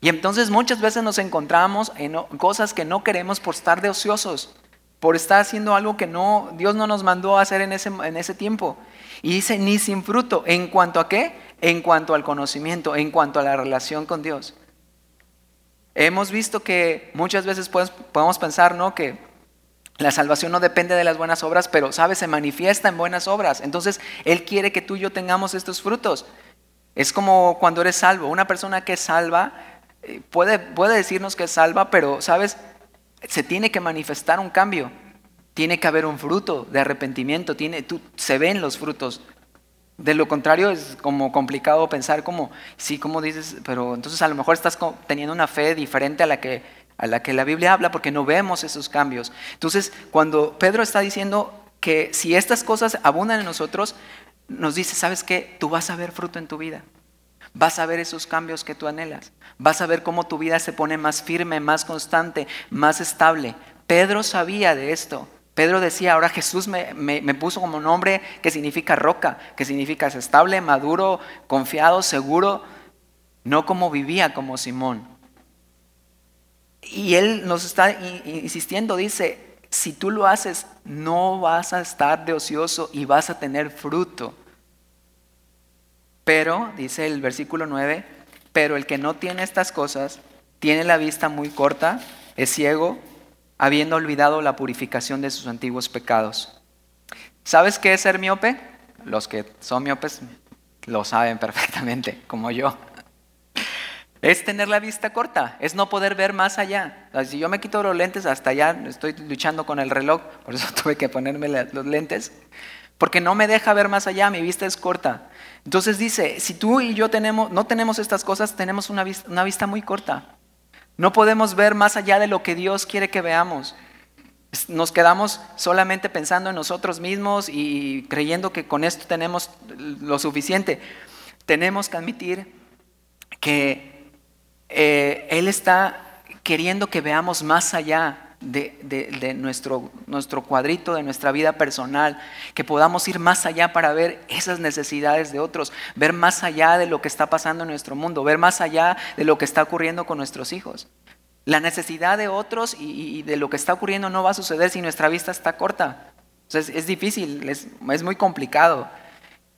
Y entonces muchas veces nos encontramos en cosas que no queremos por estar de ociosos, por estar haciendo algo que no, Dios no nos mandó hacer en ese, en ese tiempo. Y dice, ni sin fruto. ¿En cuanto a qué? En cuanto al conocimiento, en cuanto a la relación con Dios. Hemos visto que muchas veces podemos pensar, ¿no? Que la salvación no depende de las buenas obras, pero, ¿sabes? Se manifiesta en buenas obras. Entonces, Él quiere que tú y yo tengamos estos frutos. Es como cuando eres salvo. Una persona que es salva eh, puede, puede decirnos que es salva, pero, ¿sabes? Se tiene que manifestar un cambio. Tiene que haber un fruto de arrepentimiento. Tiene, tú, se ven los frutos. De lo contrario, es como complicado pensar como, sí, como dices, pero entonces a lo mejor estás teniendo una fe diferente a la que a la que la Biblia habla porque no vemos esos cambios. Entonces, cuando Pedro está diciendo que si estas cosas abundan en nosotros, nos dice, ¿sabes qué? Tú vas a ver fruto en tu vida. Vas a ver esos cambios que tú anhelas. Vas a ver cómo tu vida se pone más firme, más constante, más estable. Pedro sabía de esto. Pedro decía, ahora Jesús me, me, puso como nombre que significa roca, que significa estable, maduro, confiado, seguro, no como vivía como Simón. Y él nos está insistiendo, dice, si tú lo haces, no vas a estar de ocioso y vas a tener fruto. Pero, dice el versículo 9, pero el que no tiene estas cosas, tiene la vista muy corta, es ciego, habiendo olvidado la purificación de sus antiguos pecados. ¿Sabes qué es ser miope? Los que son miopes lo saben perfectamente, como yo es tener la vista corta, es no poder ver más allá. Si yo me quito los lentes, hasta allá estoy luchando con el reloj, por eso tuve que ponerme los lentes, porque no me deja ver más allá, mi vista es corta. Entonces dice, si tú y yo no tenemos estas cosas, tenemos una vista, una vista muy corta. No podemos ver más allá de lo que Dios quiere que veamos. Nos quedamos solamente pensando en nosotros mismos y creyendo que con esto tenemos lo suficiente. Tenemos que admitir que eh, Él está queriendo que veamos más allá de, nuestro, nuestro cuadrito, de nuestra vida personal, que podamos ir más allá para ver esas necesidades de otros, ver más allá de lo que está pasando en nuestro mundo, ver más allá de lo que está ocurriendo con nuestros hijos. La necesidad de otros y, de lo que está ocurriendo no va a suceder si nuestra vista está corta. Entonces, es difícil, es, es muy complicado.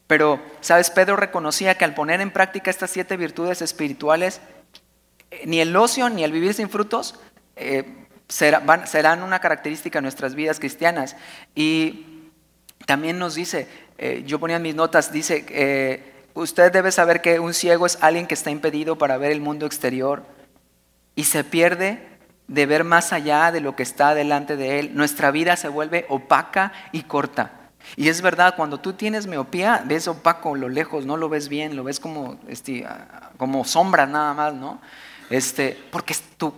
Pero, ¿sabes? Pedro reconocía que al poner en práctica estas siete virtudes espirituales, eh, ni el ocio ni el vivir sin frutos eh, serán una característica de nuestras vidas cristianas. Y también nos dice, eh, yo ponía en mis notas, dice, usted debe saber que un ciego es alguien que está impedido para ver el mundo exterior y se pierde de ver más allá de lo que está delante de él. Nuestra vida se vuelve opaca y corta. Y es verdad, cuando tú tienes miopía, ves opaco lo lejos, no lo ves bien, lo ves como, este, como sombra nada más, ¿no? Este, porque tu,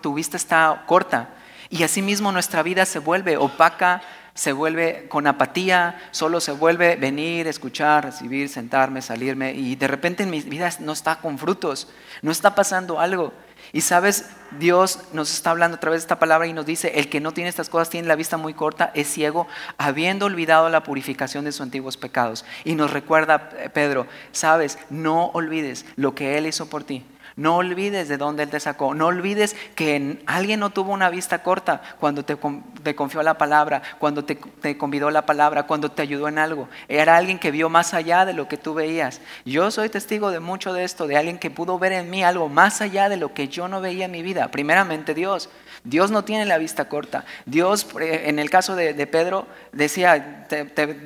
tu, vista está corta. Y asimismo nuestra vida se vuelve opaca, se vuelve con apatía, solo se vuelve venir, escuchar, recibir, sentarme, salirme. Y de repente en mi vida no está con frutos, no está pasando algo. Y sabes, Dios nos está hablando a través de esta palabra y nos dice, el que no tiene estas cosas tiene la vista muy corta, es ciego, habiendo olvidado la purificación de sus antiguos pecados. Y nos recuerda Pedro, sabes, no olvides lo que Él hizo por ti. No olvides de dónde Él te sacó. No olvides que alguien no tuvo una vista corta cuando te, confió la palabra, cuando te, te, convidó la palabra, cuando te ayudó en algo. Era alguien que vio más allá de lo que tú veías. Yo soy testigo de mucho de esto, de alguien que pudo ver en mí algo más allá de lo que yo no veía en mi vida. Primeramente Dios. Dios no tiene la vista corta. Dios, eh, en el caso de, Pedro, decía,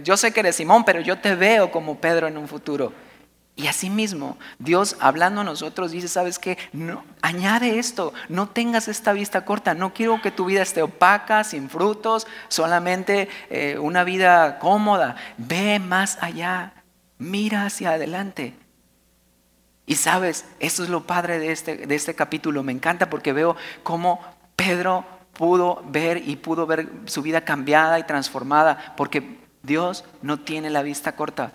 yo sé que eres Simón, pero yo te veo como Pedro en un futuro. Y asimismo, Dios hablando a nosotros dice, ¿sabes qué? No, añade esto, no tengas esta vista corta, no quiero que tu vida esté opaca, sin frutos, solamente eh, una vida cómoda. Ve más allá, mira hacia adelante. Y sabes, eso es lo padre de este, de este capítulo, me encanta porque veo cómo Pedro pudo ver y pudo ver su vida cambiada y transformada, porque Dios no tiene la vista corta.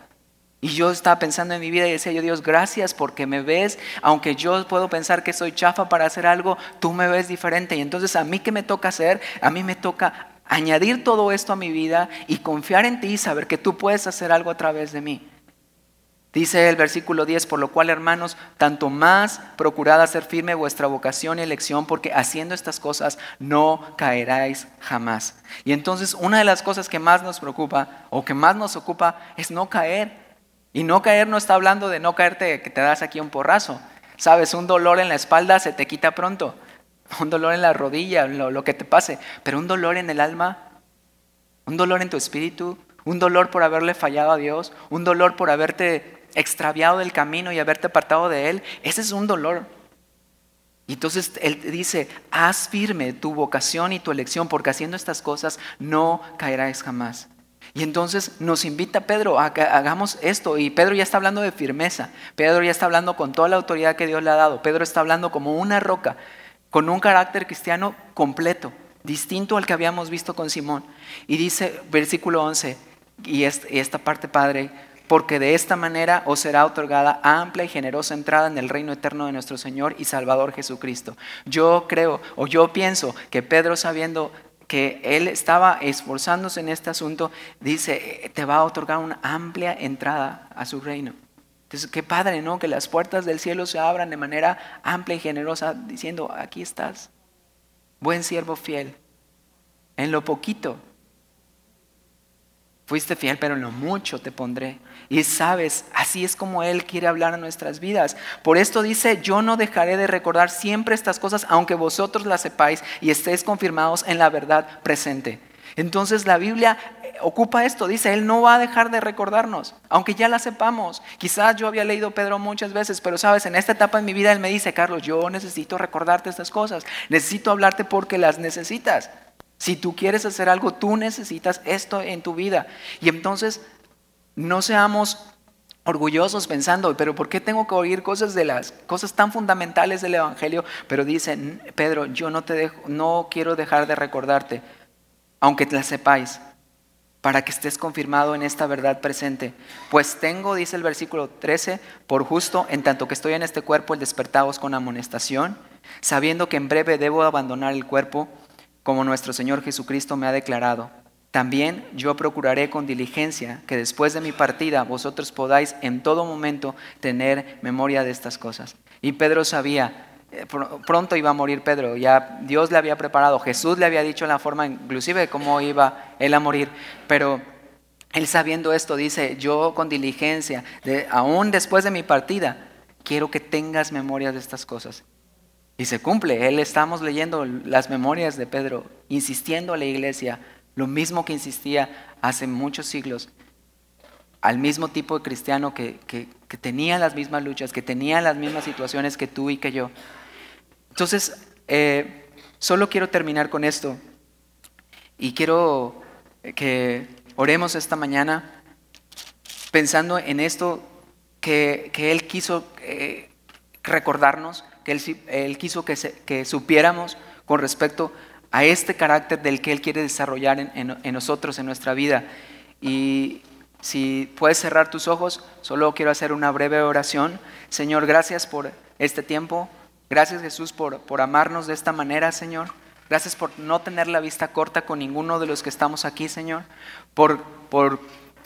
Y yo estaba pensando en mi vida y decía yo, Dios, gracias porque me ves, aunque yo puedo pensar que soy chafa para hacer algo, tú me ves diferente. Y entonces a mí qué me toca hacer, a mí me toca añadir todo esto a mi vida y confiar en ti y saber que tú puedes hacer algo a través de mí. Dice el versículo 10, por lo cual hermanos, tanto más procurad hacer firme vuestra vocación y elección, porque haciendo estas cosas no caeráis jamás. Y entonces una de las cosas que más nos preocupa o que más nos ocupa es no caer. Y no caer no está hablando de no caerte que te das aquí un porrazo. Sabes, un dolor en la espalda se te quita pronto. Un dolor en la rodilla, lo, lo que te pase. Pero un dolor en el alma, un dolor en tu espíritu, un dolor por haberle fallado a Dios, un dolor por haberte extraviado del camino y haberte apartado de Él, ese es un dolor. Y entonces Él dice, haz firme tu vocación y tu elección, porque haciendo estas cosas no caerás jamás. Y entonces nos invita Pedro a que hagamos esto. Y Pedro ya está hablando de firmeza. Pedro ya está hablando con toda la autoridad que Dios le ha dado. Pedro está hablando como una roca, con un carácter cristiano completo, distinto al que habíamos visto con Simón. Y dice, versículo 11, y esta parte, Padre, porque de esta manera os será otorgada amplia y generosa entrada en el reino eterno de nuestro Señor y Salvador Jesucristo. Yo creo o yo pienso que Pedro sabiendo que él estaba esforzándose en este asunto, dice, te va a otorgar una amplia entrada a su reino. Entonces, qué padre, ¿no? Que las puertas del cielo se abran de manera amplia y generosa, diciendo, aquí estás, buen siervo fiel, en lo poquito Fuiste fiel, pero en lo mucho te pondré. Y sabes, así es como Él quiere hablar a nuestras vidas. Por esto dice, yo no dejaré de recordar siempre estas cosas, aunque vosotros las sepáis y estéis confirmados en la verdad presente. Entonces la Biblia eh, ocupa esto, dice, Él no va a dejar de recordarnos, aunque ya la sepamos. Quizás yo había leído Pedro muchas veces, pero sabes, en esta etapa de mi vida Él me dice, Carlos, yo necesito recordarte estas cosas, necesito hablarte porque las necesitas. Si tú quieres hacer algo, tú necesitas esto en tu vida. Y entonces no seamos orgullosos pensando, pero ¿por qué tengo que oír cosas de las cosas tan fundamentales del evangelio? Pero dicen, Pedro, yo no te dejo, no quiero dejar de recordarte, aunque las sepáis, para que estés confirmado en esta verdad presente. Pues tengo, dice el versículo 13, por justo, en tanto que estoy en este cuerpo, el despertados con amonestación, sabiendo que en breve debo abandonar el cuerpo como nuestro Señor Jesucristo me ha declarado. También yo procuraré con diligencia que después de mi partida vosotros podáis en todo momento tener memoria de estas cosas. Y Pedro sabía, eh, pronto iba a morir Pedro, ya Dios le había preparado, Jesús le había dicho la forma inclusive de cómo iba él a morir, pero él sabiendo esto dice, yo con diligencia, aún después de mi partida, quiero que tengas memoria de estas cosas. Y se cumple. Él estamos leyendo las memorias de Pedro, insistiendo a la iglesia, lo mismo que insistía hace muchos siglos, al mismo tipo de cristiano que, tenía las mismas luchas, que tenía las mismas situaciones que tú y que yo. Entonces, eh, solo quiero terminar con esto. Y quiero que oremos esta mañana pensando en esto que, Él quiso eh, recordarnos que Él, quiso que, supiéramos con respecto a este carácter del que Él quiere desarrollar en, nosotros, en nuestra vida. Y si puedes cerrar tus ojos, solo quiero hacer una breve oración. Señor, gracias por este tiempo. Gracias Jesús por, por amarnos de esta manera, Señor. Gracias por no tener la vista corta con ninguno de los que estamos aquí, Señor. Por, por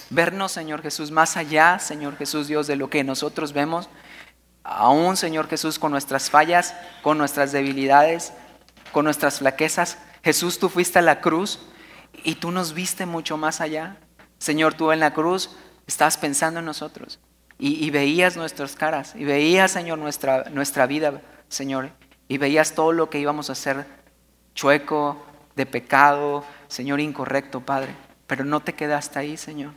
vernos, Señor Jesús, más allá, Señor Jesús Dios, de lo que nosotros vemos aún Señor Jesús con nuestras fallas, con nuestras debilidades, con nuestras flaquezas. Jesús, tú fuiste a la cruz y tú nos viste mucho más allá. Señor, tú en la cruz estabas pensando en nosotros y, veías nuestras caras y veías, Señor, nuestra, nuestra vida, Señor, y veías todo lo que íbamos a hacer chueco, de pecado, Señor, incorrecto, Padre. Pero no te quedaste ahí, Señor.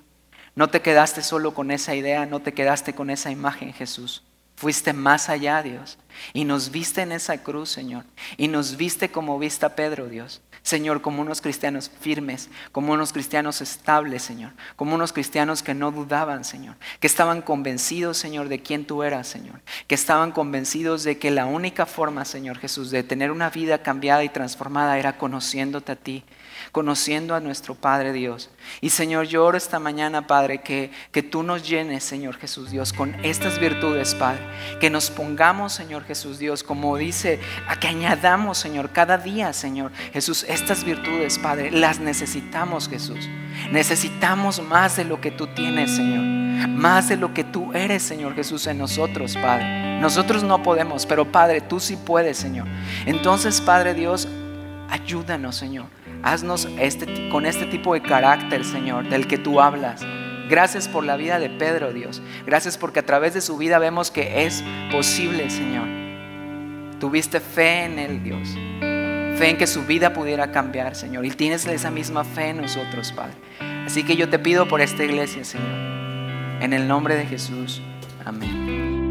No te quedaste solo con esa idea, no te quedaste con esa imagen, Jesús. Fuiste más allá, Dios. Y nos viste en esa cruz, Señor. Y nos viste como viste a Pedro, Dios. Señor, como unos cristianos firmes, como unos cristianos estables, Señor. Como unos cristianos que no dudaban, Señor. Que estaban convencidos, Señor, de quién tú eras, Señor. Que estaban convencidos de que la única forma, Señor Jesús, de tener una vida cambiada y transformada era conociéndote a ti conociendo a nuestro Padre Dios. Y Señor, yo oro esta mañana, Padre, que, que tú nos llenes, Señor Jesús Dios, con estas virtudes, Padre. Que nos pongamos, Señor Jesús Dios, como dice, a que añadamos, Señor, cada día, Señor Jesús, estas virtudes, Padre, las necesitamos, Jesús. Necesitamos más de lo que tú tienes, Señor. Más de lo que tú eres, Señor Jesús, en nosotros, Padre. Nosotros no podemos, pero Padre, tú sí puedes, Señor. Entonces, Padre Dios, ayúdanos, Señor Haznos este, con este tipo de carácter, Señor, del que tú hablas. Gracias por la vida de Pedro, Dios. Gracias porque a través de su vida vemos que es posible, Señor. Tuviste fe en él, Dios. Fe en que su vida pudiera cambiar, Señor. Y tienes esa misma fe en nosotros, Padre. Así que yo te pido por esta iglesia, Señor. En el nombre de Jesús. Amén.